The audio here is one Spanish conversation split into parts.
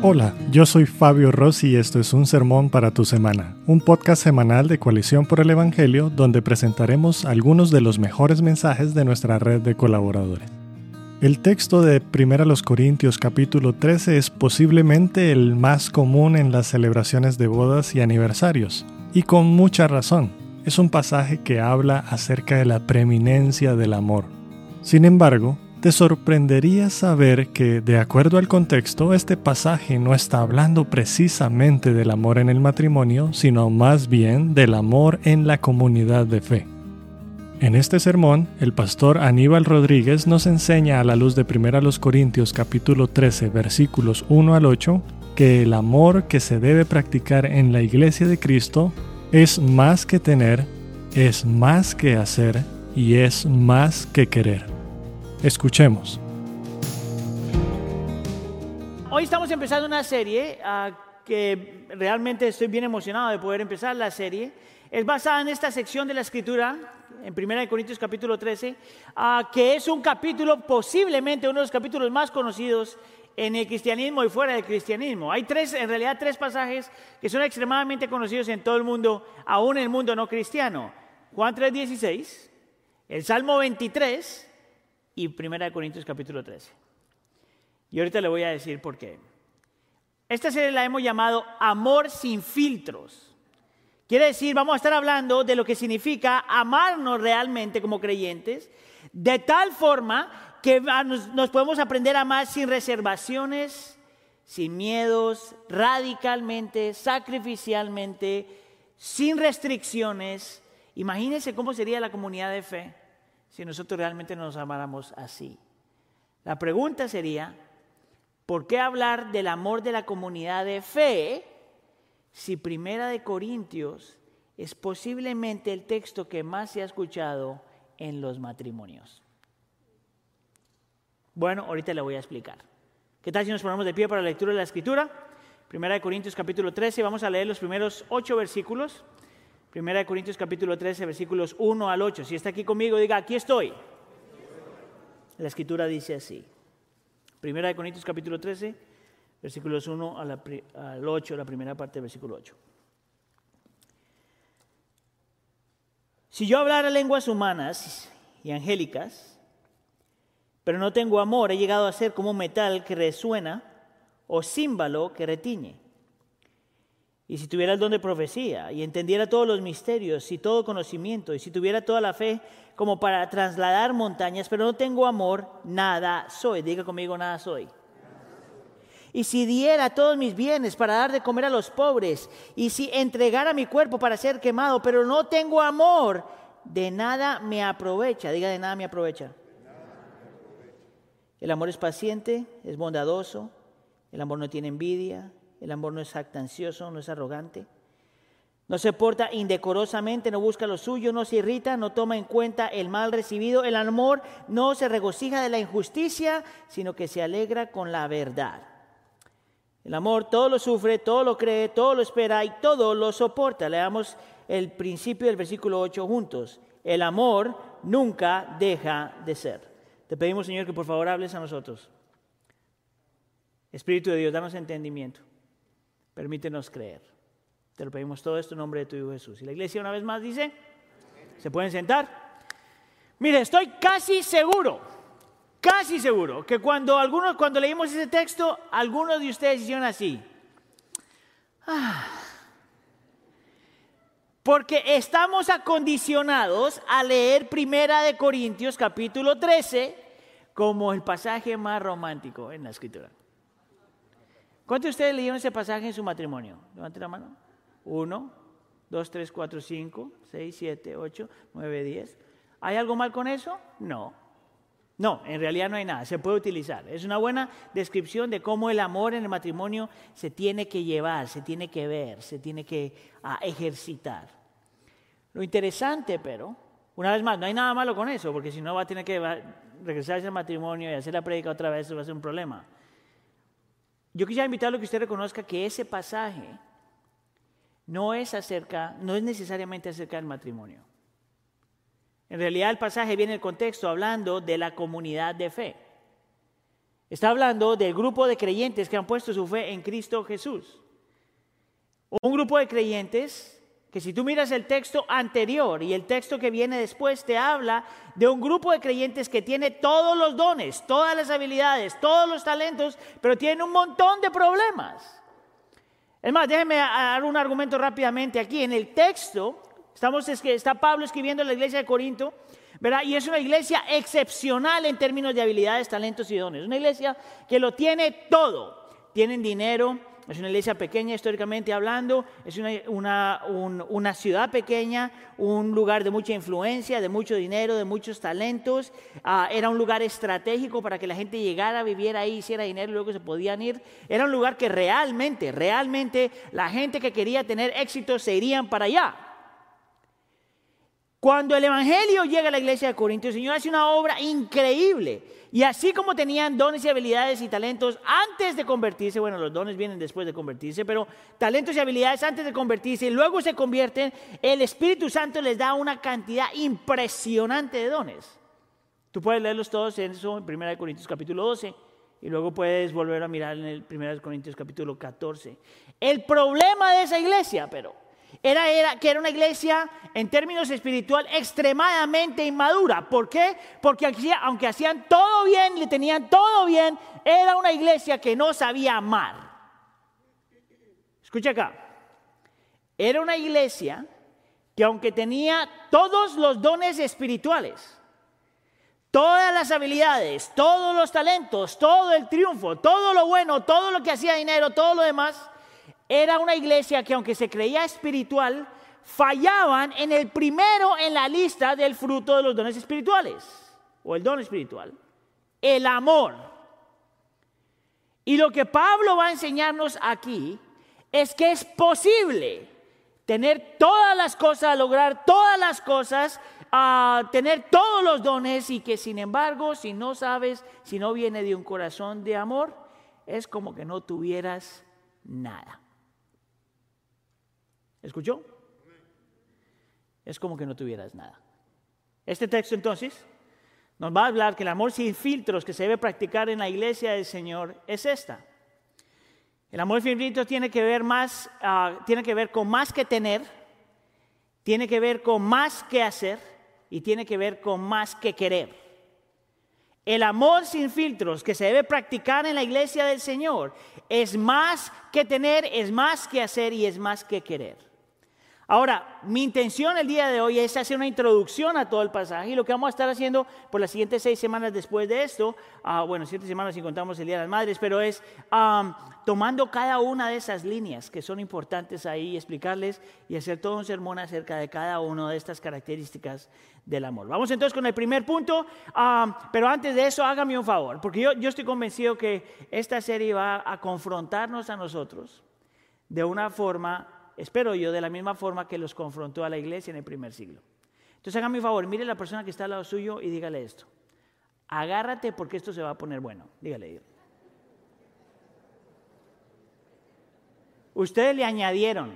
Hola, yo soy Fabio Rossi y esto es Un Sermón para tu Semana, un podcast semanal de Coalición por el Evangelio donde presentaremos algunos de los mejores mensajes de nuestra red de colaboradores. El texto de 1 Corintios capítulo 13 es posiblemente el más común en las celebraciones de bodas y aniversarios, y con mucha razón. Es un pasaje que habla acerca de la preeminencia del amor. Sin embargo, te sorprendería saber que, de acuerdo al contexto, este pasaje no está hablando precisamente del amor en el matrimonio, sino más bien del amor en la comunidad de fe. En este sermón, el pastor Aníbal Rodríguez nos enseña a la luz de 1 Corintios capítulo 13 versículos 1 al 8 que el amor que se debe practicar en la iglesia de Cristo es más que tener, es más que hacer y es más que querer. Escuchemos. Hoy estamos empezando una serie uh, que realmente estoy bien emocionado de poder empezar la serie. Es basada en esta sección de la escritura, en 1 Corintios capítulo 13, uh, que es un capítulo posiblemente uno de los capítulos más conocidos en el cristianismo y fuera del cristianismo. Hay tres, en realidad tres pasajes que son extremadamente conocidos en todo el mundo, aún en el mundo no cristiano. Juan 3:16, el Salmo 23 y 1 Corintios capítulo 13. Y ahorita le voy a decir por qué. Esta serie la hemos llamado Amor sin filtros. Quiere decir, vamos a estar hablando de lo que significa amarnos realmente como creyentes, de tal forma que nos, podemos aprender a amar sin reservaciones, sin miedos, radicalmente, sacrificialmente, sin restricciones. Imagínense cómo sería la comunidad de fe si nosotros realmente nos amáramos así. La pregunta sería, ¿por qué hablar del amor de la comunidad de fe si Primera de Corintios es posiblemente el texto que más se ha escuchado en los matrimonios? Bueno, ahorita le voy a explicar. ¿Qué tal si nos ponemos de pie para la lectura de la escritura? Primera de Corintios capítulo 13, vamos a leer los primeros ocho versículos. Primera de Corintios capítulo 13, versículos 1 al 8. Si está aquí conmigo, diga, aquí estoy. La escritura dice así. Primera de Corintios capítulo 13, versículos 1 al 8, la primera parte del versículo 8. Si yo hablara lenguas humanas y angélicas, pero no tengo amor, he llegado a ser como metal que resuena o címbalo que retiñe. Y si tuviera el don de profecía y entendiera todos los misterios y todo conocimiento, y si tuviera toda la fe como para trasladar montañas, pero no tengo amor, nada soy. Diga conmigo, nada soy. Y si diera todos mis bienes para dar de comer a los pobres, y si entregara mi cuerpo para ser quemado, pero no tengo amor, de nada me aprovecha. Diga, de nada me aprovecha. El amor es paciente, es bondadoso, el amor no tiene envidia el amor no es actancioso, no es arrogante. No se porta indecorosamente, no busca lo suyo, no se irrita, no toma en cuenta el mal recibido. El amor no se regocija de la injusticia, sino que se alegra con la verdad. El amor todo lo sufre, todo lo cree, todo lo espera y todo lo soporta. Leamos el principio del versículo 8 juntos. El amor nunca deja de ser. Te pedimos, Señor, que por favor hables a nosotros. Espíritu de Dios, danos entendimiento. Permítenos creer. Te lo pedimos todo esto en nombre de tu Hijo Jesús. Y la iglesia una vez más dice, ¿se pueden sentar? Mire, estoy casi seguro, casi seguro, que cuando algunos, cuando leímos ese texto, algunos de ustedes hicieron así. Ah. porque estamos acondicionados a leer Primera de Corintios capítulo 13 como el pasaje más romántico en la escritura. ¿Cuántos de ustedes leyeron ese pasaje en su matrimonio? Levante la mano. Uno, dos, tres, cuatro, cinco, seis, siete, ocho, nueve, diez. ¿Hay algo mal con eso? No. No, en realidad no hay nada, se puede utilizar. Es una buena descripción de cómo el amor en el matrimonio se tiene que llevar, se tiene que ver, se tiene que ah, ejercitar. Lo interesante, pero, una vez más, no hay nada malo con eso, porque si no va a tener que regresarse al matrimonio y hacer la prédica otra vez, eso va a ser un problema. Yo quisiera invitarlo a que usted reconozca que ese pasaje no es acerca, no es necesariamente acerca del matrimonio. En realidad el pasaje viene en el contexto hablando de la comunidad de fe. Está hablando del grupo de creyentes que han puesto su fe en Cristo Jesús. Un grupo de creyentes que si tú miras el texto anterior y el texto que viene después, te habla de un grupo de creyentes que tiene todos los dones, todas las habilidades, todos los talentos, pero tiene un montón de problemas. Es más, déjenme dar un argumento rápidamente aquí. En el texto, estamos, es que está Pablo escribiendo en la iglesia de Corinto, ¿verdad? Y es una iglesia excepcional en términos de habilidades, talentos y dones. Una iglesia que lo tiene todo. Tienen dinero, es una iglesia pequeña históricamente hablando, es una, ciudad pequeña, un lugar de mucha influencia, de mucho dinero, de muchos talentos. Ah, era un lugar estratégico para que la gente llegara, viviera ahí, hiciera dinero y luego se podían ir. Era un lugar que realmente, realmente la gente que quería tener éxito se irían para allá. Cuando el Evangelio llega a la iglesia de Corinto, el Señor hace una obra increíble. Y así como tenían dones y habilidades y talentos antes de convertirse, bueno, los dones vienen después de convertirse, pero talentos y habilidades antes de convertirse y luego se convierten, el Espíritu Santo les da una cantidad impresionante de dones. Tú puedes leerlos todos en eso en 1 Corintios capítulo 12 y luego puedes volver a mirar en el 1 Corintios capítulo 14. El problema de esa iglesia, pero era, que era una iglesia en términos espiritual extremadamente inmadura. ¿Por qué? Porque aunque hacían todo bien, le tenían todo bien, era una iglesia que no sabía amar. Escucha acá. Era una iglesia que aunque tenía todos los dones espirituales, todas las habilidades, todos los talentos, todo el triunfo, todo lo bueno, todo lo que hacía dinero, todo lo demás, era una iglesia que aunque se creía espiritual, fallaban en el primero en la lista del fruto de los dones espirituales, o el don espiritual, el amor. Y lo que Pablo va a enseñarnos aquí es que es posible tener todas las cosas, lograr todas las cosas, a tener todos los dones y que sin embargo, si no sabes, si no viene de un corazón de amor, es como que no tuvieras nada. ¿Escuchó? Es como que no tuvieras nada. Este texto entonces nos va a hablar que el amor sin filtros que se debe practicar en la iglesia del Señor es esta. El amor sin filtros tiene que ver más, ah, tiene que ver con más que tener, tiene que ver con más que hacer y tiene que ver con más que querer. El amor sin filtros que se debe practicar en la iglesia del Señor es más que tener, es más que hacer y es más que querer. Ahora, mi intención el día de hoy es hacer una introducción a todo el pasaje y lo que vamos a estar haciendo por las siguientes seis semanas después de esto, ah, bueno, siete semanas si contamos el Día de las Madres, pero es tomando cada una de esas líneas que son importantes ahí, explicarles y hacer todo un sermón acerca de cada una de estas características del amor. Vamos entonces con el primer punto, pero antes de eso hágame un favor, porque yo, yo estoy convencido que esta serie va a confrontarnos a nosotros de una forma espero yo, de la misma forma que los confrontó a la iglesia en el primer siglo. Entonces hágame un favor, mire a la persona que está al lado suyo y dígale esto. Agárrate porque esto se va a poner bueno. Dígale. Ustedes le añadieron.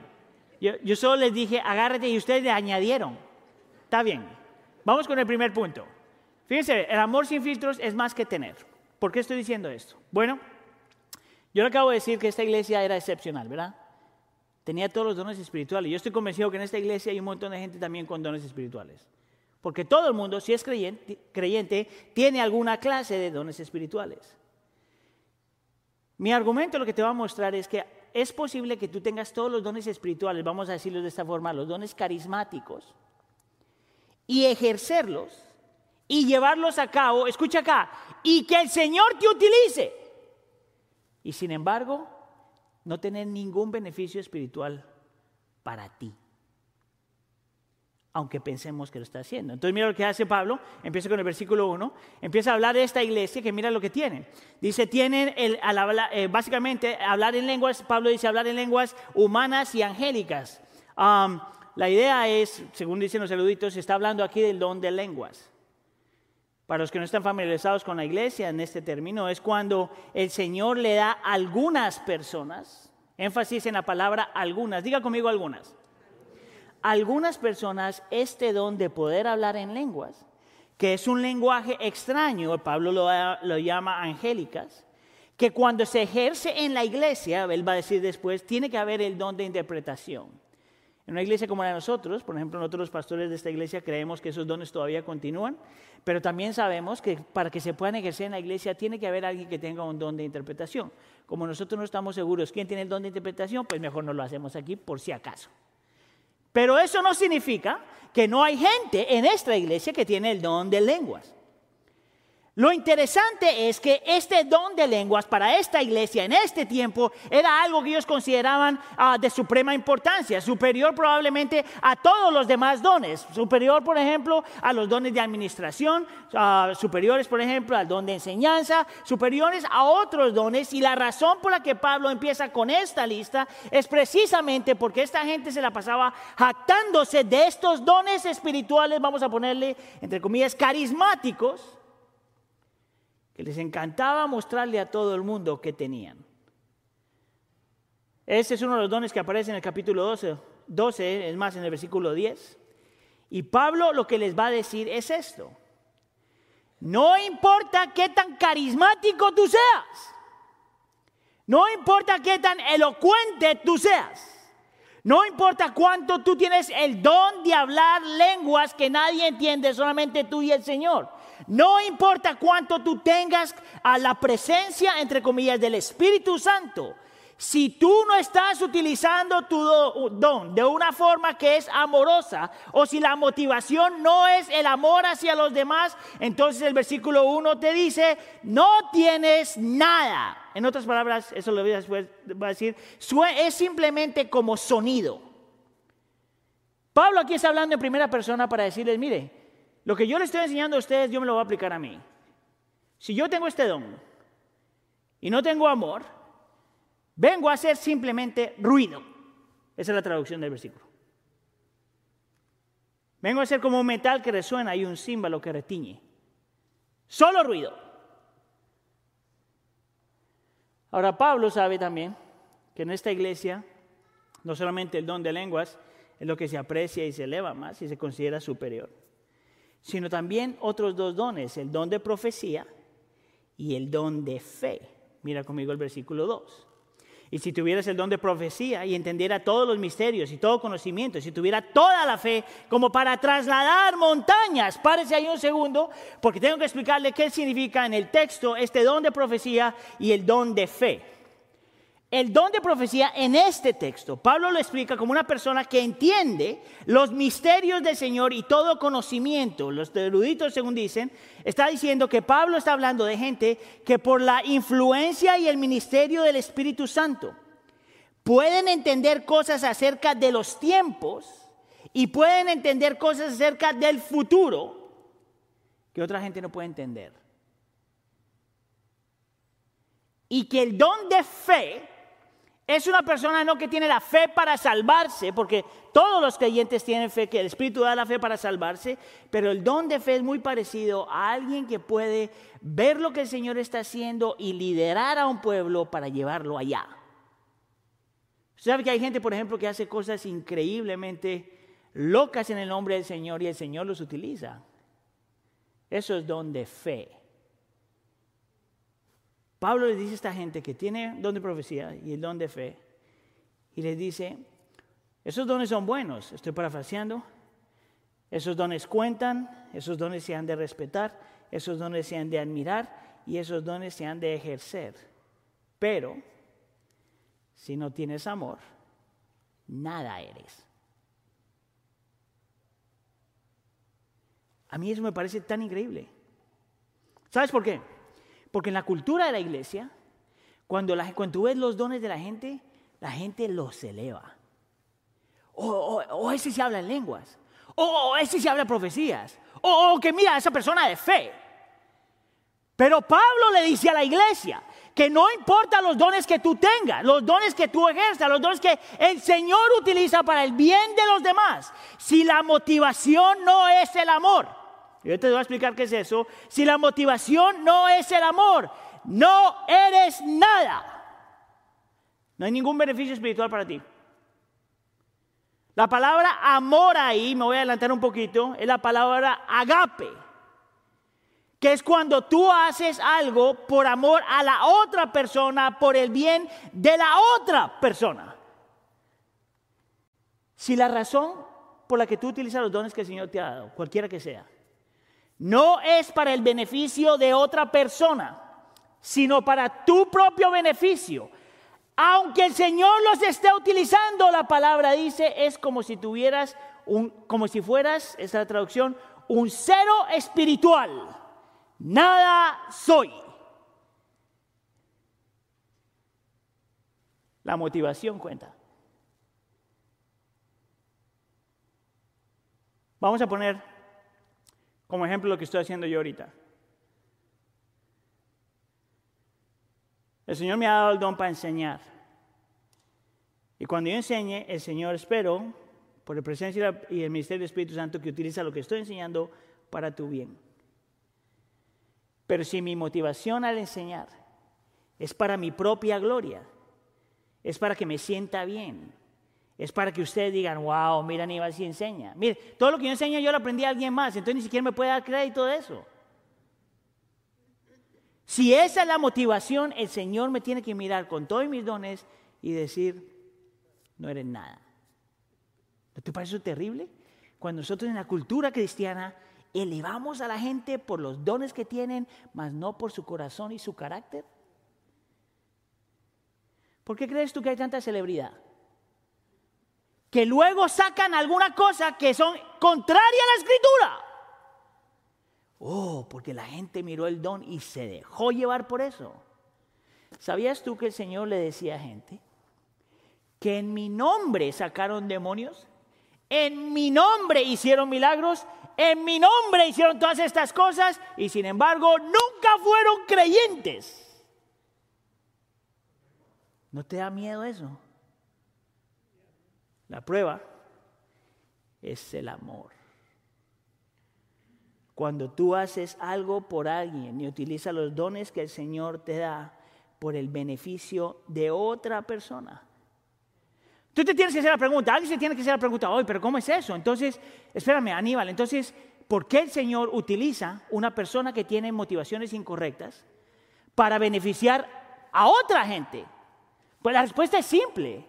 Yo, yo solo les dije, agárrate y ustedes le añadieron. Está bien. Vamos con el primer punto. Fíjense, el amor sin filtros es más que tener. ¿Por qué estoy diciendo esto? Bueno, yo le acabo de decir que esta iglesia era excepcional, ¿verdad? Tenía todos los dones espirituales. Yo estoy convencido que en esta iglesia hay un montón de gente también con dones espirituales. Porque todo el mundo, si es creyente, creyente tiene alguna clase de dones espirituales. Mi argumento lo que te va a mostrar es que es posible que tú tengas todos los dones espirituales, vamos a decirlo de esta forma, los dones carismáticos, y ejercerlos y llevarlos a cabo, escucha acá, y que el Señor te utilice. Y sin embargo, no tener ningún beneficio espiritual para ti. Aunque pensemos que lo está haciendo. Entonces mira lo que hace Pablo, empieza con el versículo 1, empieza a hablar de esta iglesia que mira lo que tienen. Dice, tienen, el, eh, básicamente, hablar en lenguas, Pablo dice hablar en lenguas humanas y angélicas. la idea es, según dicen los eruditos, está hablando aquí del don de lenguas. Para los que no están familiarizados con la iglesia en este término, es cuando el Señor le da a algunas personas, énfasis en la palabra algunas, diga conmigo algunas, algunas personas este don de poder hablar en lenguas que es un lenguaje extraño, Pablo lo, lo llama angélicas, que cuando se ejerce en la iglesia, él va a decir después, tiene que haber el don de interpretación. En una iglesia como la de nosotros, por ejemplo, nosotros los pastores de esta iglesia creemos que esos dones todavía continúan, pero también sabemos que para que se puedan ejercer en la iglesia tiene que haber alguien que tenga un don de interpretación. Como nosotros no estamos seguros quién tiene el don de interpretación, pues mejor no lo hacemos aquí por si acaso. Pero eso no significa que no hay gente en esta iglesia que tiene el don de lenguas. Lo interesante es que este don de lenguas para esta iglesia en este tiempo era algo que ellos consideraban ah, de suprema importancia, superior probablemente a todos los demás dones, superior por ejemplo a los dones de administración, ah, superiores por ejemplo al don de enseñanza, superiores a otros dones. Y la razón por la que Pablo empieza con esta lista es precisamente porque esta gente se la pasaba jactándose de estos dones espirituales, vamos a ponerle entre comillas, carismáticos les encantaba mostrarle a todo el mundo que tenían. Ese es uno de los dones que aparece en el capítulo 12, 12, es más en el versículo 10. Y Pablo lo que les va a decir es esto. No importa qué tan carismático tú seas. No importa qué tan elocuente tú seas. No importa cuánto tú tienes el don de hablar lenguas que nadie entiende, solamente tú y el Señor. No importa cuánto tú tengas a la presencia, entre comillas, del Espíritu Santo. Si tú no estás utilizando tu don de una forma que es amorosa, o si la motivación no es el amor hacia los demás, entonces el versículo 1 te dice, no tienes nada. En otras palabras, eso lo voy a decir, es simplemente como sonido. Pablo aquí está hablando en primera persona para decirles, mire, lo que yo le estoy enseñando a ustedes, yo me lo voy a aplicar a mí. Si yo tengo este don y no tengo amor, vengo a hacer simplemente ruido. Esa es la traducción del versículo. Vengo a ser como un metal que resuena y un címbalo que retiñe. Solo ruido. Ahora Pablo sabe también que en esta iglesia no solamente el don de lenguas es lo que se aprecia y se eleva más y se considera superior sino también otros dos dones, el don de profecía y el don de fe. Mira conmigo el versículo 2. Y si tuvieras el don de profecía y entendiera todos los misterios y todo conocimiento, si tuviera toda la fe como para trasladar montañas, párese ahí un segundo, porque tengo que explicarle qué significa en el texto este don de profecía y el don de fe. El don de profecía en este texto, Pablo lo explica como una persona que entiende los misterios del Señor y todo conocimiento. Los eruditos, según dicen, está diciendo que Pablo está hablando de gente que por la influencia y el ministerio del Espíritu Santo pueden entender cosas acerca de los tiempos y pueden entender cosas acerca del futuro que otra gente no puede entender. Y que el don de fe es una persona no que tiene la fe para salvarse, porque todos los creyentes tienen fe, que el Espíritu da la fe para salvarse, pero el don de fe es muy parecido a alguien que puede ver lo que el Señor está haciendo y liderar a un pueblo para llevarlo allá. Usted sabe que hay gente, por ejemplo, que hace cosas increíblemente locas en el nombre del Señor y el Señor los utiliza. Eso es don de fe. Pablo le dice a esta gente que tiene don de profecía y el don de fe, y les dice, esos dones son buenos, estoy parafraseando, esos dones cuentan, esos dones se han de respetar, esos dones se han de admirar y esos dones se han de ejercer. Pero, si no tienes amor, nada eres. A mí eso me parece tan increíble. ¿Sabes por qué? Porque en la cultura de la iglesia, cuando, la, cuando tú ves los dones de la gente, la gente los eleva. O, ese se habla en lenguas. O, ese se habla profecías. O, que mira esa persona de fe. Pero Pablo le dice a la iglesia que no importa los dones que tú tengas, los dones que tú ejerzas, los dones que el Señor utiliza para el bien de los demás, si la motivación no es el amor, yo te voy a explicar qué es eso. Si la motivación no es el amor, no eres nada. No hay ningún beneficio espiritual para ti. La palabra amor ahí, me voy a adelantar un poquito, es la palabra agape. que es cuando tú haces algo por amor a la otra persona, por el bien de la otra persona. Si la razón por la que tú utilizas los dones que el Señor te ha dado, cualquiera que sea, no es para el beneficio de otra persona, sino para tu propio beneficio, aunque el Señor los esté utilizando, la palabra dice, es como si tuvieras un, como si fueras, esta es la traducción, un cero espiritual. Nada soy. La motivación cuenta. Vamos a poner como ejemplo lo que estoy haciendo yo ahorita. El Señor me ha dado el don para enseñar. Y cuando yo enseñe, el Señor espero, por la presencia y el ministerio del Espíritu Santo, que utiliza lo que estoy enseñando para tu bien. Pero si mi motivación al enseñar es para mi propia gloria, es para que me sienta bien, es para que ustedes digan, wow, mira Aníbal si enseña. Mire, todo lo que yo enseño yo lo aprendí a alguien más, entonces ni siquiera me puede dar crédito de eso. Si esa es la motivación, el Señor me tiene que mirar con todos mis dones y decir, no eres nada. ¿No te parece terrible? Cuando nosotros en la cultura cristiana elevamos a la gente por los dones que tienen, mas no por su corazón y su carácter. ¿Por qué crees tú que hay tanta celebridad? Que luego sacan alguna cosa que son contraria a la escritura. Oh, porque la gente miró el don y se dejó llevar por eso. ¿Sabías tú que el Señor le decía a gente que en mi nombre sacaron demonios? En mi nombre hicieron milagros, en mi nombre hicieron todas estas cosas y sin embargo nunca fueron creyentes. ¿No te da miedo eso? La prueba es el amor. Cuando tú haces algo por alguien y utilizas los dones que el Señor te da por el beneficio de otra persona. Tú te tienes que hacer la pregunta, alguien se tiene que hacer la pregunta, hoy, pero ¿cómo es eso? Entonces, espérame, Aníbal, entonces, ¿por qué el Señor utiliza una persona que tiene motivaciones incorrectas para beneficiar a otra gente? Pues la respuesta es simple,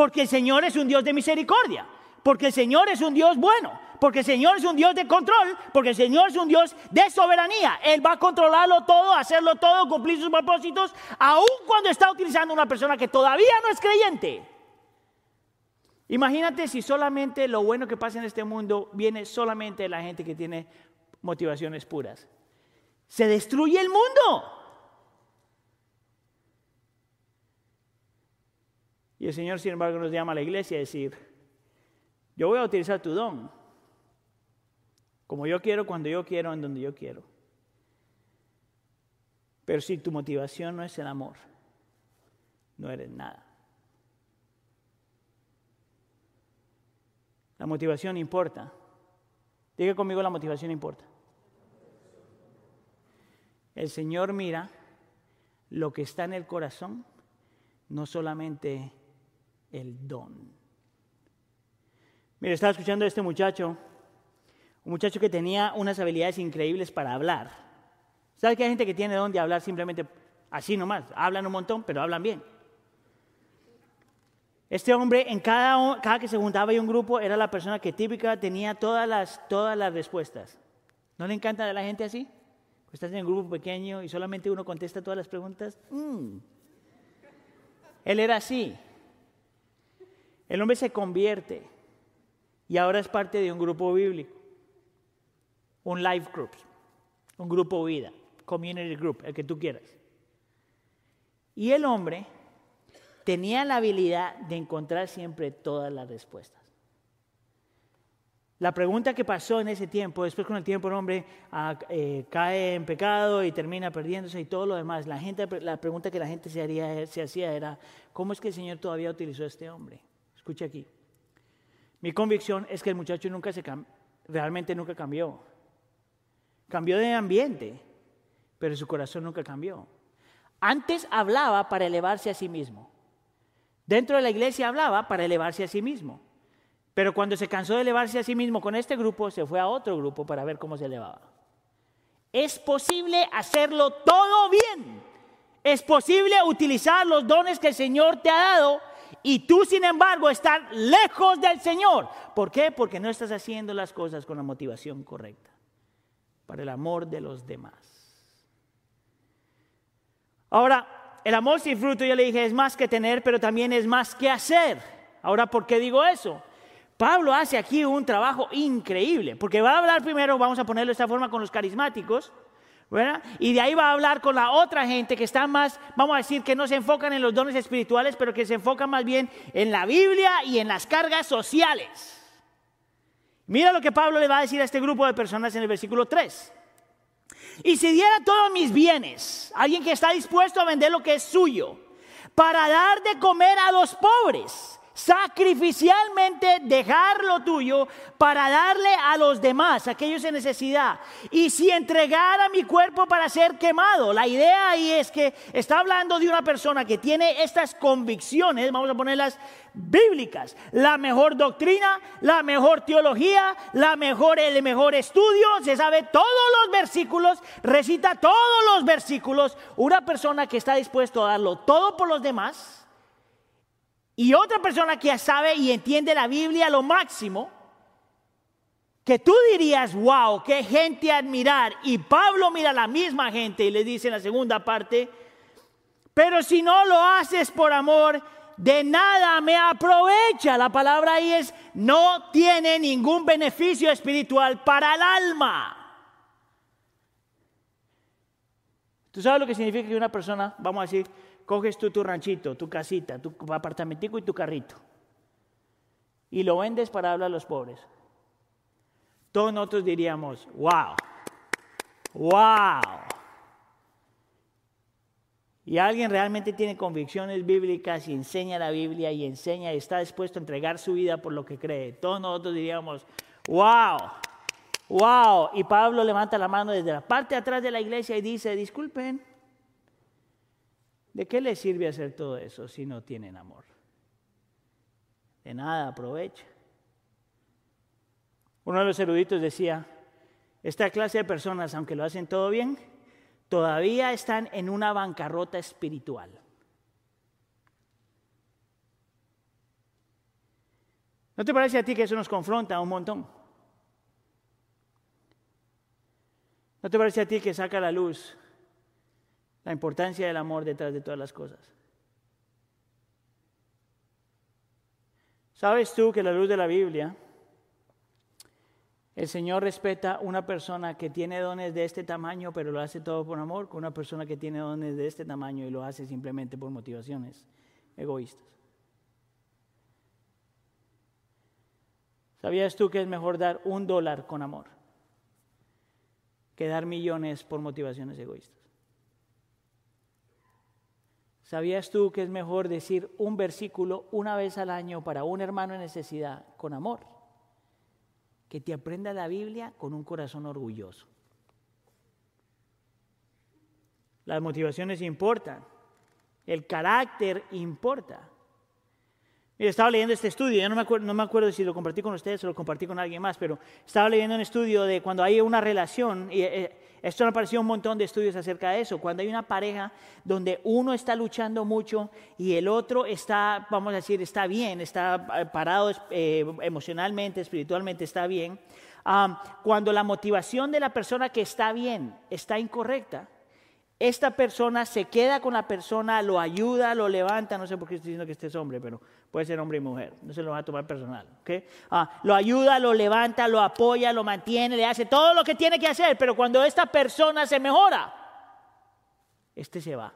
porque el Señor es un Dios de misericordia, porque el Señor es un Dios bueno, porque el Señor es un Dios de control, porque el Señor es un Dios de soberanía. Él va a controlarlo todo, hacerlo todo, cumplir sus propósitos, aun cuando está utilizando una persona que todavía no es creyente. Imagínate si solamente lo bueno que pasa en este mundo viene solamente de la gente que tiene motivaciones puras. Se destruye el mundo. Y el Señor, sin embargo, nos llama a la iglesia a decir, yo voy a utilizar tu don, como yo quiero, cuando yo quiero, en donde yo quiero. Pero si tu motivación no es el amor, no eres nada. La motivación importa. Diga conmigo, la motivación importa. El Señor mira lo que está en el corazón, no solamente el don. Mire, estaba escuchando a este muchacho un muchacho que tenía unas habilidades increíbles para hablar. ¿Sabes que hay gente que tiene don de hablar simplemente así nomás? Hablan un montón, pero hablan bien. Este hombre, en cada, cada que se juntaba en un grupo, era la persona que típica tenía todas las, todas las respuestas. ¿No le encanta de la gente así? Estás en un grupo pequeño y solamente uno contesta todas las preguntas. Mm. Él era así. El hombre se convierte y ahora es parte de un grupo bíblico un life group, un grupo vida, community group, el que tú quieras. Y el hombre tenía la habilidad de encontrar siempre todas las respuestas. La pregunta que pasó en ese tiempo, después con el tiempo el hombre ah, eh, cae en pecado y termina perdiéndose y todo lo demás, la, gente, la pregunta que la gente se, haría, se hacía era, ¿cómo es que el Señor todavía utilizó a este hombre? Escucha aquí. Mi convicción es que el muchacho nunca se realmente nunca cambió. Cambió de ambiente, pero su corazón nunca cambió. Antes hablaba para elevarse a sí mismo. Dentro de la iglesia hablaba para elevarse a sí mismo. Pero cuando se cansó de elevarse a sí mismo con este grupo, se fue a otro grupo para ver cómo se elevaba. Es posible hacerlo todo bien. Es posible utilizar los dones que el Señor te ha dado y tú, sin embargo, estás lejos del Señor. ¿Por qué? Porque no estás haciendo las cosas con la motivación correcta, para el amor de los demás. Ahora, el amor sin fruto, yo le dije, es más que tener, pero también es más que hacer. Ahora, ¿por qué digo eso? Pablo hace aquí un trabajo increíble, porque va a hablar primero, vamos a ponerlo de esta forma, con los carismáticos, y de ahí va a hablar con la otra gente que está más, vamos a decir, que no se enfocan en los dones espirituales, pero que se enfocan más bien en la Biblia y en las cargas sociales. Mira lo que Pablo le va a decir a este grupo de personas en el versículo 3. Y si diera todos mis bienes, alguien que está dispuesto a vender lo que es suyo, para dar de comer a los pobres, sacrificialmente dejar lo tuyo para darle a los demás, aquellos en necesidad. Y si entregara mi cuerpo para ser quemado, la idea ahí es que está hablando de una persona que tiene estas convicciones, vamos a ponerlas bíblicas, la mejor doctrina, la mejor teología, la mejor, el mejor estudio, se sabe todos los versículos, recita todos los versículos, una persona que está dispuesto a darlo todo por los demás y otra persona que sabe y entiende la Biblia lo máximo, que tú dirías, wow, qué gente admirar. Y Pablo mira a la misma gente y le dice en la segunda parte, pero si no lo haces por amor, de nada me aprovecha. La palabra ahí es, no tiene ningún beneficio espiritual para el alma. ¿Tú sabes lo que significa que una persona, vamos a decir, coges tú tu ranchito, tu casita, tu apartamentico y tu carrito y lo vendes para hablar a los pobres. Todos nosotros diríamos, wow, wow. Y alguien realmente tiene convicciones bíblicas y enseña la Biblia y enseña y está dispuesto a entregar su vida por lo que cree. Todos nosotros diríamos, wow, wow. Y Pablo levanta la mano desde la parte de atrás de la iglesia y dice, disculpen, ¿De qué le sirve hacer todo eso si no tienen amor? De nada aprovecha. Uno de los eruditos decía, esta clase de personas, aunque lo hacen todo bien, todavía están en una bancarrota espiritual. ¿No te parece a ti que eso nos confronta un montón? ¿No te parece a ti que saca la luz la importancia del amor detrás de todas las cosas. ¿Sabes tú que la luz de la Biblia, el Señor respeta una persona que tiene dones de este tamaño, pero lo hace todo por amor, con una persona que tiene dones de este tamaño y lo hace simplemente por motivaciones egoístas? ¿Sabías tú que es mejor dar un dólar con amor que dar millones por motivaciones egoístas? ¿Sabías tú que es mejor decir un versículo una vez al año para un hermano en necesidad con amor? Que te aprenda la Biblia con un corazón orgulloso. Las motivaciones importan, el carácter importa. Mira, estaba leyendo este estudio, yo no me, acuerdo, no me acuerdo si lo compartí con ustedes o lo compartí con alguien más, pero estaba leyendo un estudio de cuando hay una relación, y eh, esto me apareció un montón de estudios acerca de eso. Cuando hay una pareja donde uno está luchando mucho y el otro está, vamos a decir, está bien, está eh, parado eh, emocionalmente, espiritualmente, está bien. cuando la motivación de la persona que está bien está incorrecta, esta persona se queda con la persona, lo ayuda, lo levanta, no sé por qué estoy diciendo que este es hombre, pero puede ser hombre y mujer, no se lo va a tomar personal. Ah, lo ayuda, lo levanta, lo apoya, lo mantiene, le hace todo lo que tiene que hacer, pero cuando esta persona se mejora, este se va.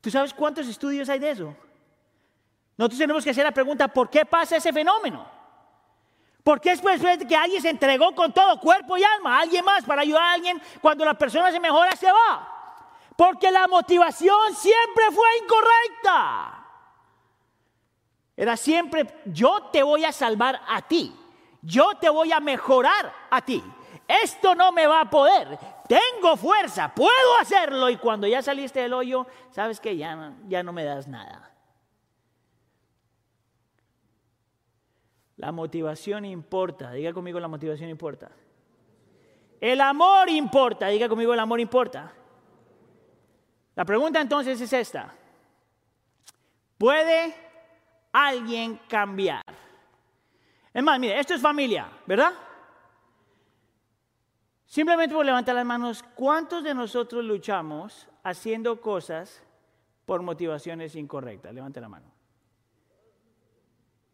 ¿Tú sabes cuántos estudios hay de eso? Nosotros tenemos que hacer la pregunta, ¿por qué pasa ese fenómeno? ¿Por qué después de que alguien se entregó con todo cuerpo y alma alguien más para ayudar a alguien, cuando la persona se mejora se va? Porque la motivación siempre fue incorrecta. Era siempre, yo te voy a salvar a ti, yo te voy a mejorar a ti. Esto no me va a poder, tengo fuerza, puedo hacerlo y cuando ya saliste del hoyo, sabes que ya, ya no me das nada. La motivación importa. Diga conmigo, la motivación importa. El amor importa, diga conmigo, el amor importa. La pregunta entonces es esta. ¿Puede alguien cambiar? Es más, mire, esto es familia, ¿verdad? Simplemente por levantar las manos, ¿cuántos de nosotros luchamos haciendo cosas por motivaciones incorrectas? Levante la mano.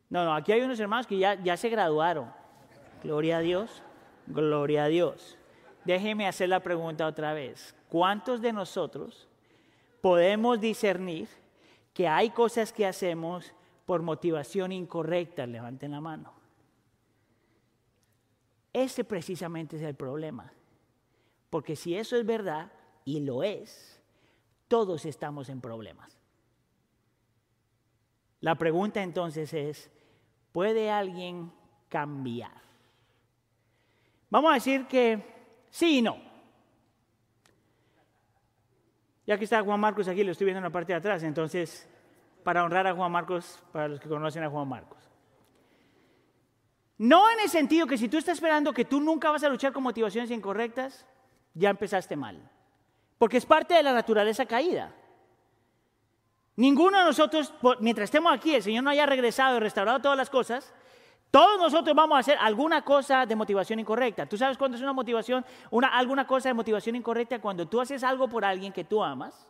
No, no, aquí hay unos hermanos que ya, ya se graduaron. Gloria a Dios, gloria a Dios. Déjeme hacer la pregunta otra vez. ¿Cuántos de nosotros podemos discernir que hay cosas que hacemos por motivación incorrecta? Levanten la mano. Ese precisamente es el problema. Porque si eso es verdad, y lo es, todos estamos en problemas. La pregunta entonces es, ¿puede alguien cambiar? Vamos a decir que sí y no. Ya que está Juan Marcos aquí, lo estoy viendo en la parte de atrás, entonces, para honrar a Juan Marcos, para los que conocen a Juan Marcos. No en el sentido que si tú estás esperando que tú nunca vas a luchar con motivaciones incorrectas, ya empezaste mal. Porque es parte de la naturaleza caída. Ninguno de nosotros, mientras estemos aquí, el Señor no haya regresado y restaurado todas las cosas, todos nosotros vamos a hacer alguna cosa de motivación incorrecta. ¿Tú sabes cuándo es una motivación, una, alguna cosa de motivación incorrecta? Cuando tú haces algo por alguien que tú amas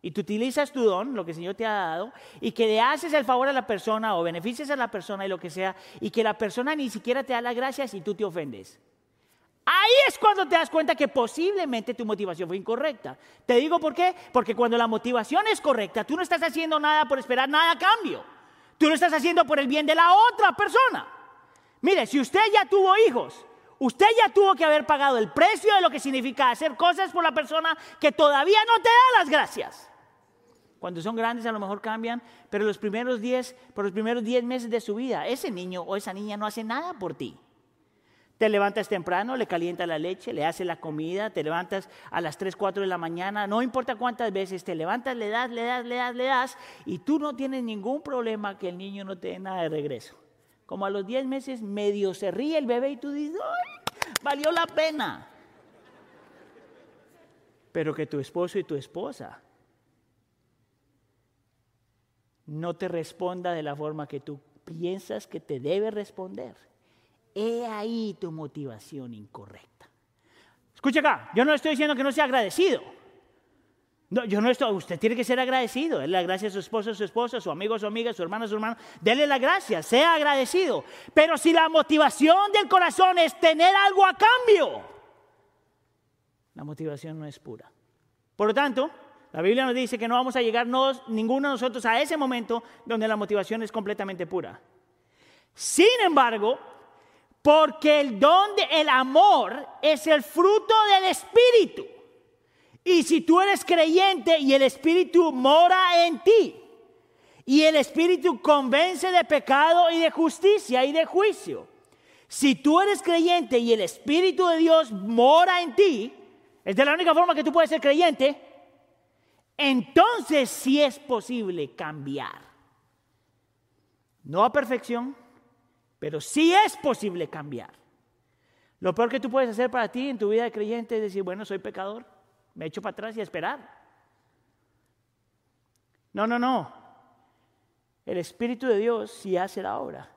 y tú utilizas tu don, lo que el Señor te ha dado, y que le haces el favor a la persona o beneficias a la persona y lo que sea, y que la persona ni siquiera te da las gracias y tú te ofendes. Ahí es cuando te das cuenta que posiblemente tu motivación fue incorrecta. Te digo por qué, porque cuando la motivación es correcta, tú no estás haciendo nada por esperar nada a cambio. Tú lo estás haciendo por el bien de la otra persona. Mire, si usted ya tuvo hijos, usted ya tuvo que haber pagado el precio de lo que significa hacer cosas por la persona que todavía no te da las gracias. Cuando son grandes a lo mejor cambian, pero los primeros 10, por los primeros 10 meses de su vida, ese niño o esa niña no hace nada por ti. Te levantas temprano, le calienta la leche, le hace la comida, te levantas a las 3, 4 de la mañana, no importa cuántas veces te levantas, le das, le das, le das, le das, y tú no tienes ningún problema que el niño no te dé nada de regreso. Como a los 10 meses medio se ríe el bebé y tú dices, ¡ay! Valió la pena. Pero que tu esposo y tu esposa no te responda de la forma que tú piensas que te debe responder He ahí tu motivación incorrecta. Escucha acá, yo no estoy diciendo que no sea agradecido. No, yo no estoy, usted tiene que ser agradecido. Dele la gracia a su esposo, a su esposa, a su amigo, a su amiga, a su hermano, a su hermano. Dele la gracia, sea agradecido. Pero si la motivación del corazón es tener algo a cambio, la motivación no es pura. Por lo tanto, la Biblia nos dice que no vamos a llegar ninguno de nosotros a ese momento donde la motivación es completamente pura. Sin embargo, porque el don del amor es el fruto del Espíritu. Y si tú eres creyente y el Espíritu mora en ti, y el Espíritu convence de pecado y de justicia y de juicio. Si tú eres creyente y el Espíritu de Dios mora en ti, es de la única forma que tú puedes ser creyente, entonces sí es posible cambiar. No a perfección, pero sí es posible cambiar. Lo peor que tú puedes hacer para ti en tu vida de creyente es decir, bueno, soy pecador, me echo para atrás y esperar. No, no, no. El Espíritu de Dios sí hace la obra.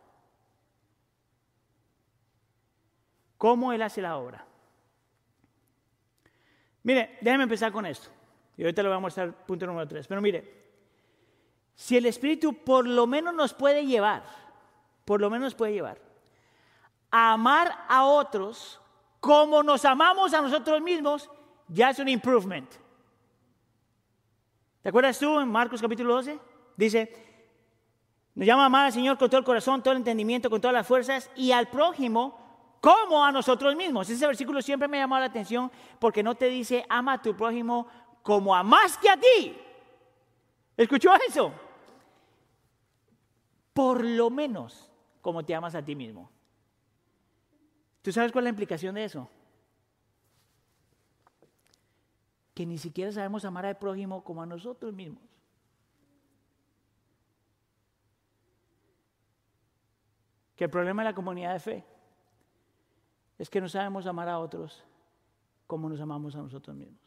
¿Cómo Él hace la obra? Mire, déjeme empezar con esto. Y ahorita le voy a mostrar punto número tres. Pero mire, si el Espíritu por lo menos nos puede llevar por lo menos puede llevar a amar a otros como nos amamos a nosotros mismos, ya es un improvement. ¿Te acuerdas tú en Marcos capítulo 12? Dice, nos llama a amar al Señor con todo el corazón, todo el entendimiento, con todas las fuerzas y al prójimo como a nosotros mismos. Ese versículo siempre me ha llamado la atención porque no te dice ama a tu prójimo como a más que a ti. ¿Escuchó eso? Por lo menos como te amas a ti mismo. ¿Tú sabes cuál es la implicación de eso? Que ni siquiera sabemos amar al prójimo como a nosotros mismos. Que el problema de la comunidad de fe es que no sabemos amar a otros como nos amamos a nosotros mismos.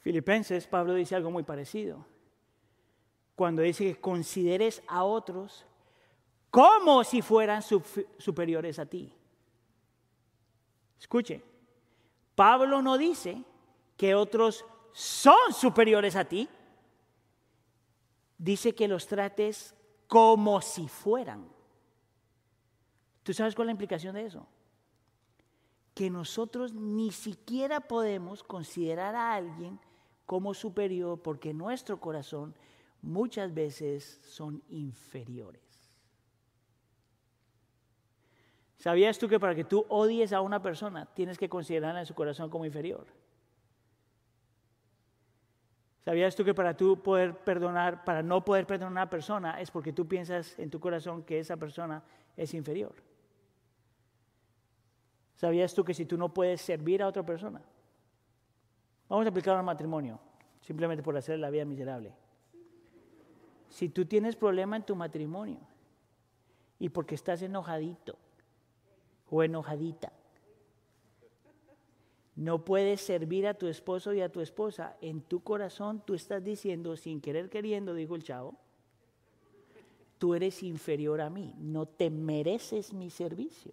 Filipenses, Pablo dice algo muy parecido. Cuando dice que consideres a otros como si fueran superiores a ti. Escuche, Pablo no dice que otros son superiores a ti, dice que los trates como si fueran. ¿Tú sabes cuál es la implicación de eso? Que nosotros ni siquiera podemos considerar a alguien como superior porque nuestro corazón muchas veces son inferiores. ¿Sabías tú que para que tú odies a una persona tienes que considerarla en su corazón como inferior? ¿Sabías tú que para tú poder perdonar, para no poder perdonar a una persona es porque tú piensas en tu corazón que esa persona es inferior? ¿Sabías tú que si tú no puedes servir a otra persona? Vamos a aplicar al matrimonio, simplemente por hacer la vida miserable. Si tú tienes problema en tu matrimonio y porque estás enojadito, o enojadita. No puedes servir a tu esposo y a tu esposa. En tu corazón tú estás diciendo, sin querer queriendo, dijo el chavo, tú eres inferior a mí, no te mereces mi servicio.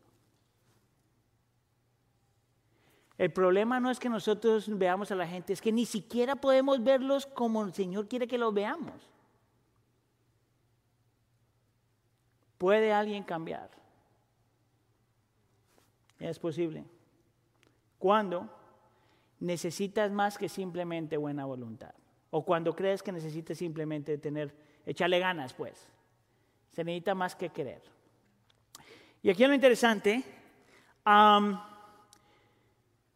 El problema no es que nosotros veamos a la gente, es que ni siquiera podemos verlos como el Señor quiere que los veamos. ¿Puede alguien cambiar? Es posible. Cuando necesitas más que simplemente buena voluntad. O cuando crees que necesitas simplemente tener, echarle ganas, pues. Se necesita más que querer. Y aquí lo interesante,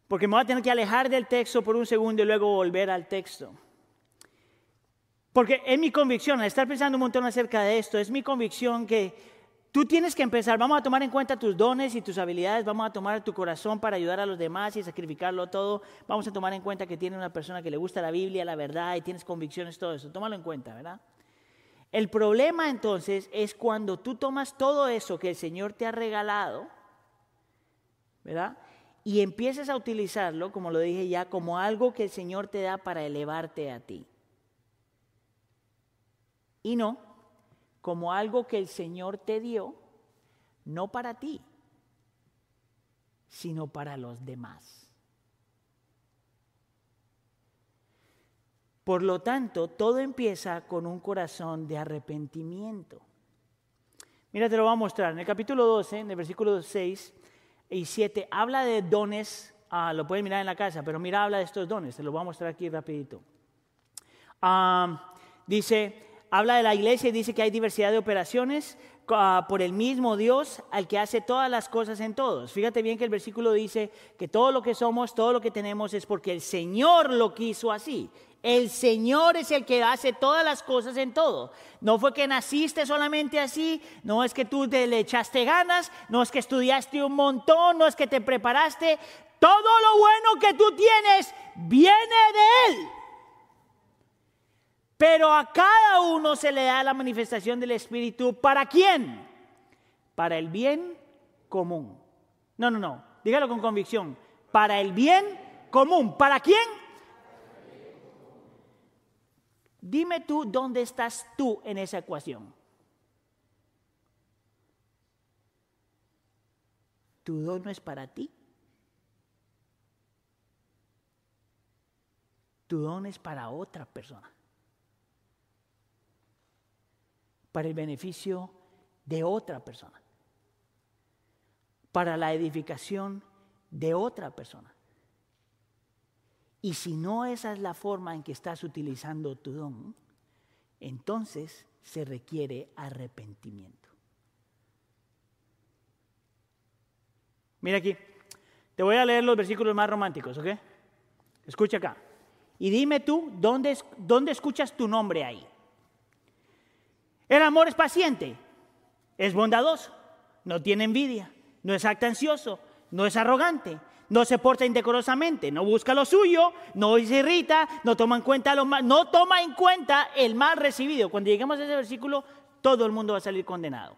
porque me voy a tener que alejar del texto por un segundo y luego volver al texto. Porque es mi convicción, al estar pensando un montón acerca de esto, es mi convicción que Tú tienes que empezar, vamos a tomar en cuenta tus dones y tus habilidades, vamos a tomar tu corazón para ayudar a los demás y sacrificarlo todo. Vamos a tomar en cuenta que tienes una persona que le gusta la Biblia, la verdad y tienes convicciones, todo eso. Tómalo en cuenta, ¿verdad? El problema entonces es cuando tú tomas todo eso que el Señor te ha regalado, ¿verdad? Y empiezas a utilizarlo, como lo dije ya, como algo que el Señor te da para elevarte a ti. Y no, como algo que el Señor te dio, no para ti, sino para los demás. Por lo tanto, todo empieza con un corazón de arrepentimiento. Mira, te lo voy a mostrar. En el capítulo 12, en el versículo 6 y 7, habla de dones. Ah, lo pueden mirar en la casa, pero mira, habla de estos dones. Te lo voy a mostrar aquí rapidito. Ah, dice, habla de la iglesia y dice que hay diversidad de operaciones ah, por el mismo Dios al que hace todas las cosas en todos. Fíjate bien que el versículo dice que todo lo que somos, todo lo que tenemos es porque el Señor lo quiso así. El Señor es el que hace todas las cosas en todo. No fue que naciste solamente así, no es que tú te le echaste ganas, no es que estudiaste un montón, no es que te preparaste. Todo lo bueno que tú tienes viene de Él. Pero a cada uno se le da la manifestación del Espíritu. ¿Para quién? Para el bien común. No, no, no. Dígalo con convicción. Para el bien común. ¿Para quién? Dime tú dónde estás tú en esa ecuación. Tu don no es para ti. Tu don es para otra persona. Para el beneficio de otra persona, para la edificación de otra persona. Y si no esa es la forma en que estás utilizando tu don, entonces se requiere arrepentimiento. Mira aquí, te voy a leer los versículos más románticos, ¿ok? Escucha acá. Y dime tú, ¿dónde, dónde escuchas tu nombre ahí? El amor es paciente, es bondadoso, no tiene envidia, no es actancioso, no es arrogante, no se porta indecorosamente, no busca lo suyo, no se irrita, no toma en cuenta lo mal, no toma en cuenta el mal recibido. Cuando lleguemos a ese versículo, todo el mundo va a salir condenado.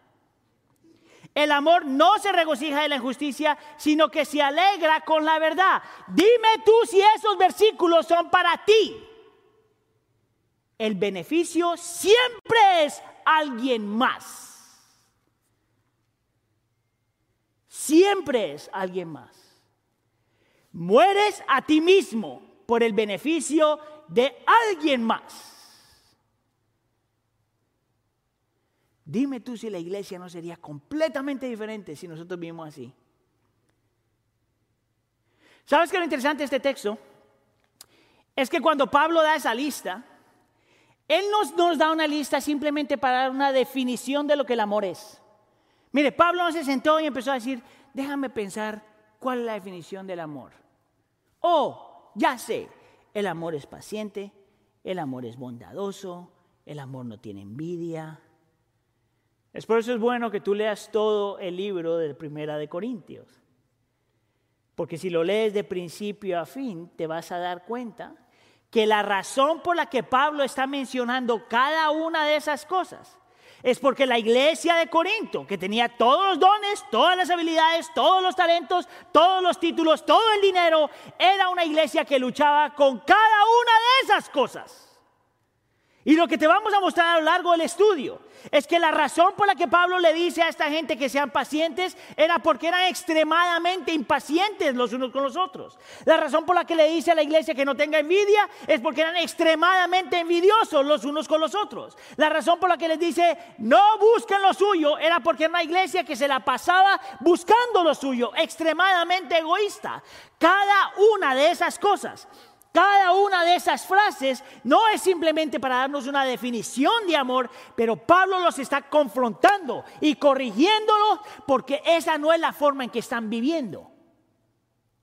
El amor no se regocija de la injusticia, sino que se alegra con la verdad. Dime tú si esos versículos son para ti. El beneficio siempre es alguien más. Siempre es alguien más. Mueres a ti mismo por el beneficio de alguien más. Dime tú si la iglesia no sería completamente diferente si nosotros vivimos así. ¿Sabes qué es lo interesante de este texto? Es que cuando Pablo da esa lista, él nos, nos da una lista simplemente para dar una definición de lo que el amor es. Mire, Pablo se sentó y empezó a decir, déjame pensar cuál es la definición del amor. Oh, ya sé, el amor es paciente, el amor es bondadoso, el amor no tiene envidia, es por eso es bueno que tú leas todo el libro de Primera de Corintios. Porque si lo lees de principio a fin, te vas a dar cuenta que la razón por la que Pablo está mencionando cada una de esas cosas es porque la iglesia de Corinto, que tenía todos los dones, todas las habilidades, todos los talentos, todos los títulos, todo el dinero, era una iglesia que luchaba con cada una de esas cosas. Y lo que te vamos a mostrar a lo largo del estudio es que la razón por la que Pablo le dice a esta gente que sean pacientes era porque eran extremadamente impacientes los unos con los otros. La razón por la que le dice a la iglesia que no tenga envidia es porque eran extremadamente envidiosos los unos con los otros. La razón por la que les dice no busquen lo suyo era porque era una iglesia que se la pasaba buscando lo suyo, extremadamente egoísta. Cada una de esas cosas cada una de esas frases no es simplemente para darnos una definición de amor, pero Pablo los está confrontando y corrigiéndolos porque esa no es la forma en que están viviendo.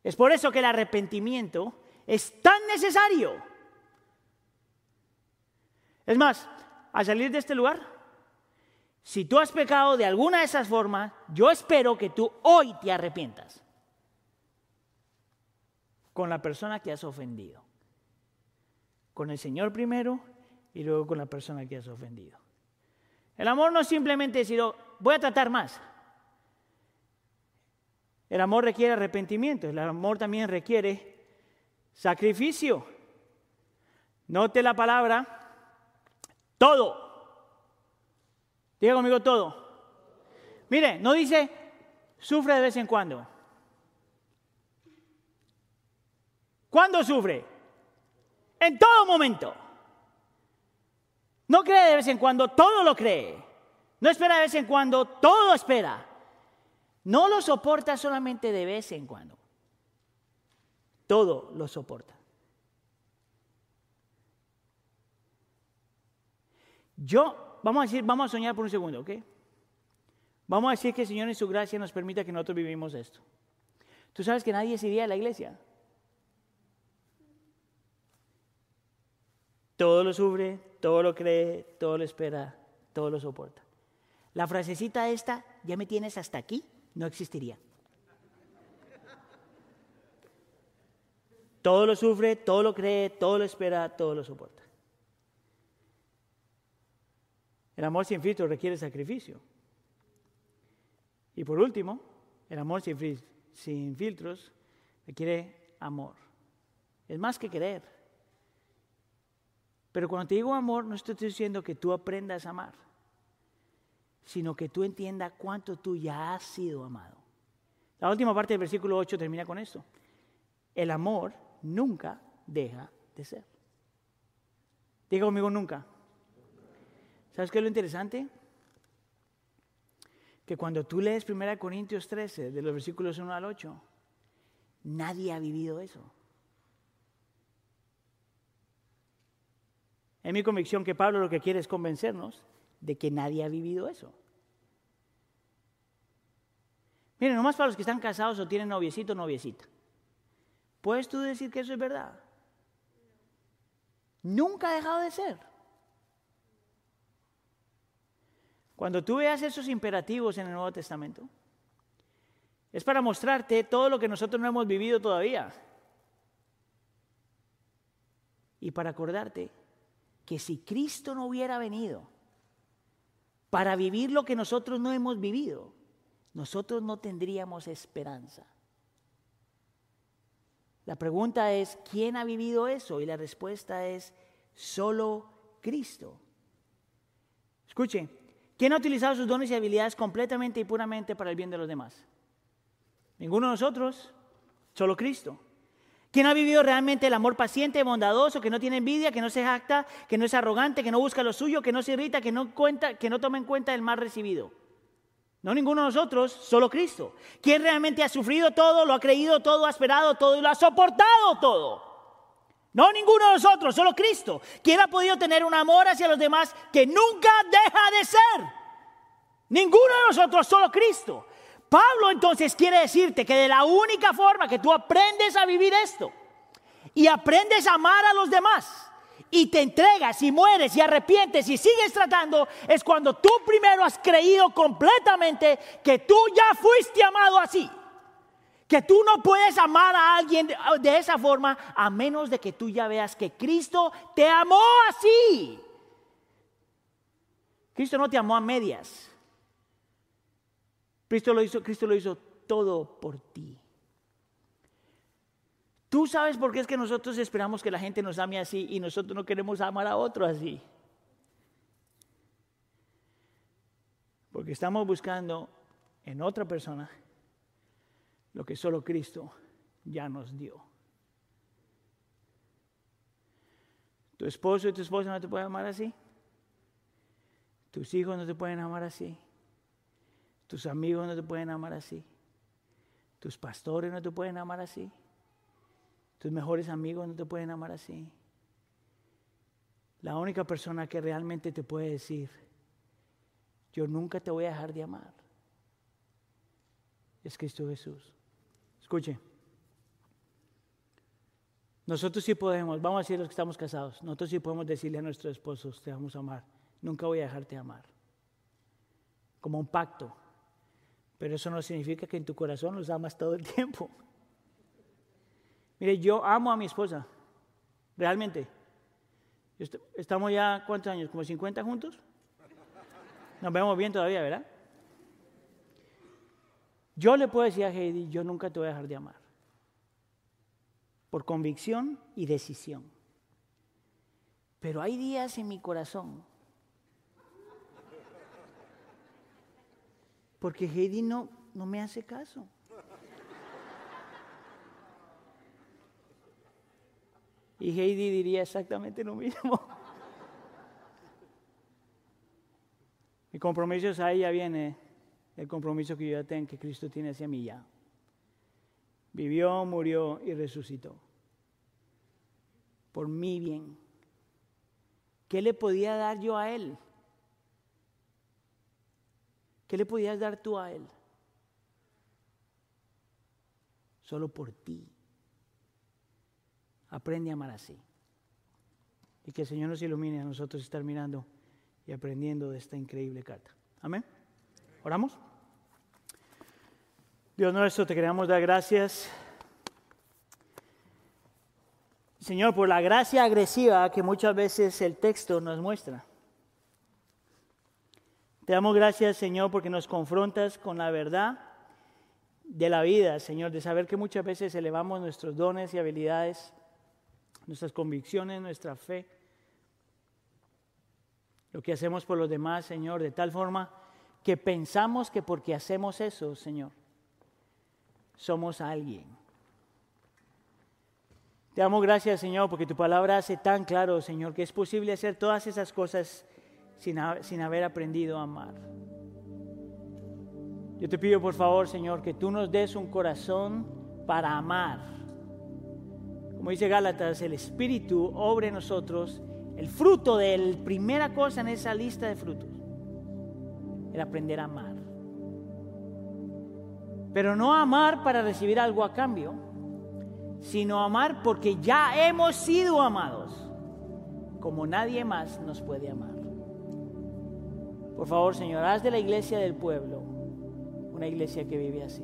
Es por eso que el arrepentimiento es tan necesario. Es más, al salir de este lugar, si tú has pecado de alguna de esas formas, yo espero que tú hoy te arrepientas con la persona que has ofendido. Con el Señor primero y luego con la persona que has ofendido. El amor no es simplemente decir, oh, voy a tratar más. El amor requiere arrepentimiento, el amor también requiere sacrificio. Note la palabra, todo. Diga conmigo todo. Mire, no dice, sufre de vez en cuando. ¿Cuándo sufre? En todo momento. No cree de vez en cuando, todo lo cree. No espera de vez en cuando, todo espera. No lo soporta solamente de vez en cuando. Todo lo soporta. Yo, vamos a decir, vamos a soñar por un segundo, ¿ok? Vamos a decir que el Señor en su gracia nos permita que nosotros vivimos esto. Tú sabes que nadie se iría a la iglesia. Todo lo sufre, todo lo cree, todo lo espera, todo lo soporta. La frasecita esta, ya me tienes hasta aquí, no existiría. Todo lo sufre, todo lo cree, todo lo espera, todo lo soporta. El amor sin filtros requiere sacrificio. Y por último, el amor sin, sin filtros requiere amor. Es más que querer. Pero cuando te digo amor, no estoy diciendo que tú aprendas a amar, sino que tú entiendas cuánto tú ya has sido amado. La última parte del versículo 8 termina con esto. El amor nunca deja de ser. Diga conmigo nunca. ¿Sabes qué es lo interesante? Que cuando tú lees 1 Corintios 13, de los versículos 1 al 8, nadie ha vivido eso. Es mi convicción que Pablo lo que quiere es convencernos de que nadie ha vivido eso. Miren, nomás para los que están casados o tienen noviecito o noviecita. ¿Puedes tú decir que eso es verdad? Nunca ha dejado de ser. Cuando tú veas esos imperativos en el Nuevo Testamento, es para mostrarte todo lo que nosotros no hemos vivido todavía. Y para acordarte que si Cristo no hubiera venido para vivir lo que nosotros no hemos vivido, nosotros no tendríamos esperanza. La pregunta es, ¿quién ha vivido eso? Y la respuesta es, solo Cristo. Escuche, ¿quién ha utilizado sus dones y habilidades completamente y puramente para el bien de los demás? Ninguno de nosotros, solo Cristo. ¿Quién ha vivido realmente el amor paciente, bondadoso, que no tiene envidia, que no se jacta, que no es arrogante, que no busca lo suyo, que no se irrita, que no, cuenta, que no toma en cuenta el mal recibido? No ninguno de nosotros, solo Cristo. ¿Quién realmente ha sufrido todo, lo ha creído todo, ha esperado todo y lo ha soportado todo? No ninguno de nosotros, solo Cristo. ¿Quién ha podido tener un amor hacia los demás que nunca deja de ser? Ninguno de nosotros, solo Cristo. Pablo entonces quiere decirte que de la única forma que tú aprendes a vivir esto y aprendes a amar a los demás y te entregas y mueres y arrepientes y sigues tratando es cuando tú primero has creído completamente que tú ya fuiste amado así. Que tú no puedes amar a alguien de esa forma a menos de que tú ya veas que Cristo te amó así. Cristo no te amó a medias. Cristo lo hizo, Cristo lo hizo todo por ti. Tú sabes por qué es que nosotros esperamos que la gente nos ame así y nosotros no queremos amar a otro así. Porque estamos buscando en otra persona lo que solo Cristo ya nos dio. Tu esposo y tu esposa no te pueden amar así. Tus hijos no te pueden amar así. Tus amigos no te pueden amar así. Tus pastores no te pueden amar así. Tus mejores amigos no te pueden amar así. La única persona que realmente te puede decir, yo nunca te voy a dejar de amar, es Cristo Jesús. Escuche, nosotros sí podemos, vamos a decir los que estamos casados, nosotros sí podemos decirle a nuestros esposos, te vamos a amar, nunca voy a dejarte amar, como un pacto. Pero eso no significa que en tu corazón los amas todo el tiempo. Mire, yo amo a mi esposa, realmente. Estamos ya, ¿cuántos años? ¿Como 50 juntos? Nos vemos bien todavía, ¿verdad? Yo le puedo decir a Heidi, yo nunca te voy a dejar de amar. Por convicción y decisión. Pero hay días en mi corazón porque Heidi no, no me hace caso. Y Heidi diría exactamente lo mismo. Mi compromiso es ahí ya viene el compromiso que yo ya tengo, que Cristo tiene hacia mí ya. Vivió, murió y resucitó. Por mi bien. ¿Qué le podía dar yo a Él? ¿Qué le podías dar tú a Él? Solo por ti. Aprende a amar así. Y que el Señor nos ilumine a nosotros estar mirando y aprendiendo de esta increíble carta. Amén. ¿Oramos? Dios nuestro, te queremos dar gracias. Señor, por la gracia agresiva que muchas veces el texto nos muestra. Te damos gracias, Señor, porque nos confrontas con la verdad de la vida, Señor, de saber que muchas veces elevamos nuestros dones y habilidades, nuestras convicciones, nuestra fe, lo que hacemos por los demás, Señor, de tal forma que pensamos que porque hacemos eso, Señor, somos alguien. Te damos gracias, Señor, porque tu palabra hace tan claro, Señor, que es posible hacer todas esas cosas sin, haber aprendido a amar. Yo te pido por favor, Señor, que tú nos des un corazón para amar. Como dice Gálatas, el Espíritu obre en nosotros el fruto de la primera cosa en esa lista de frutos, el aprender a amar. Pero no amar para recibir algo a cambio, sino amar porque ya hemos sido amados, como nadie más nos puede amar. Por favor, Señor, haz de la iglesia del pueblo una iglesia que vive así.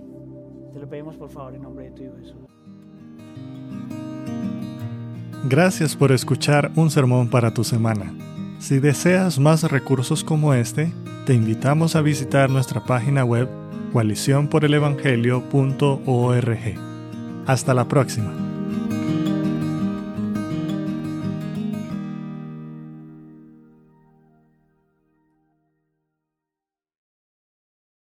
Te lo pedimos por favor en nombre de tu Hijo Jesús. Gracias por escuchar un sermón para tu semana. Si deseas más recursos como este, te invitamos a visitar nuestra página web coaliciónporelevangelio.org. Hasta la próxima.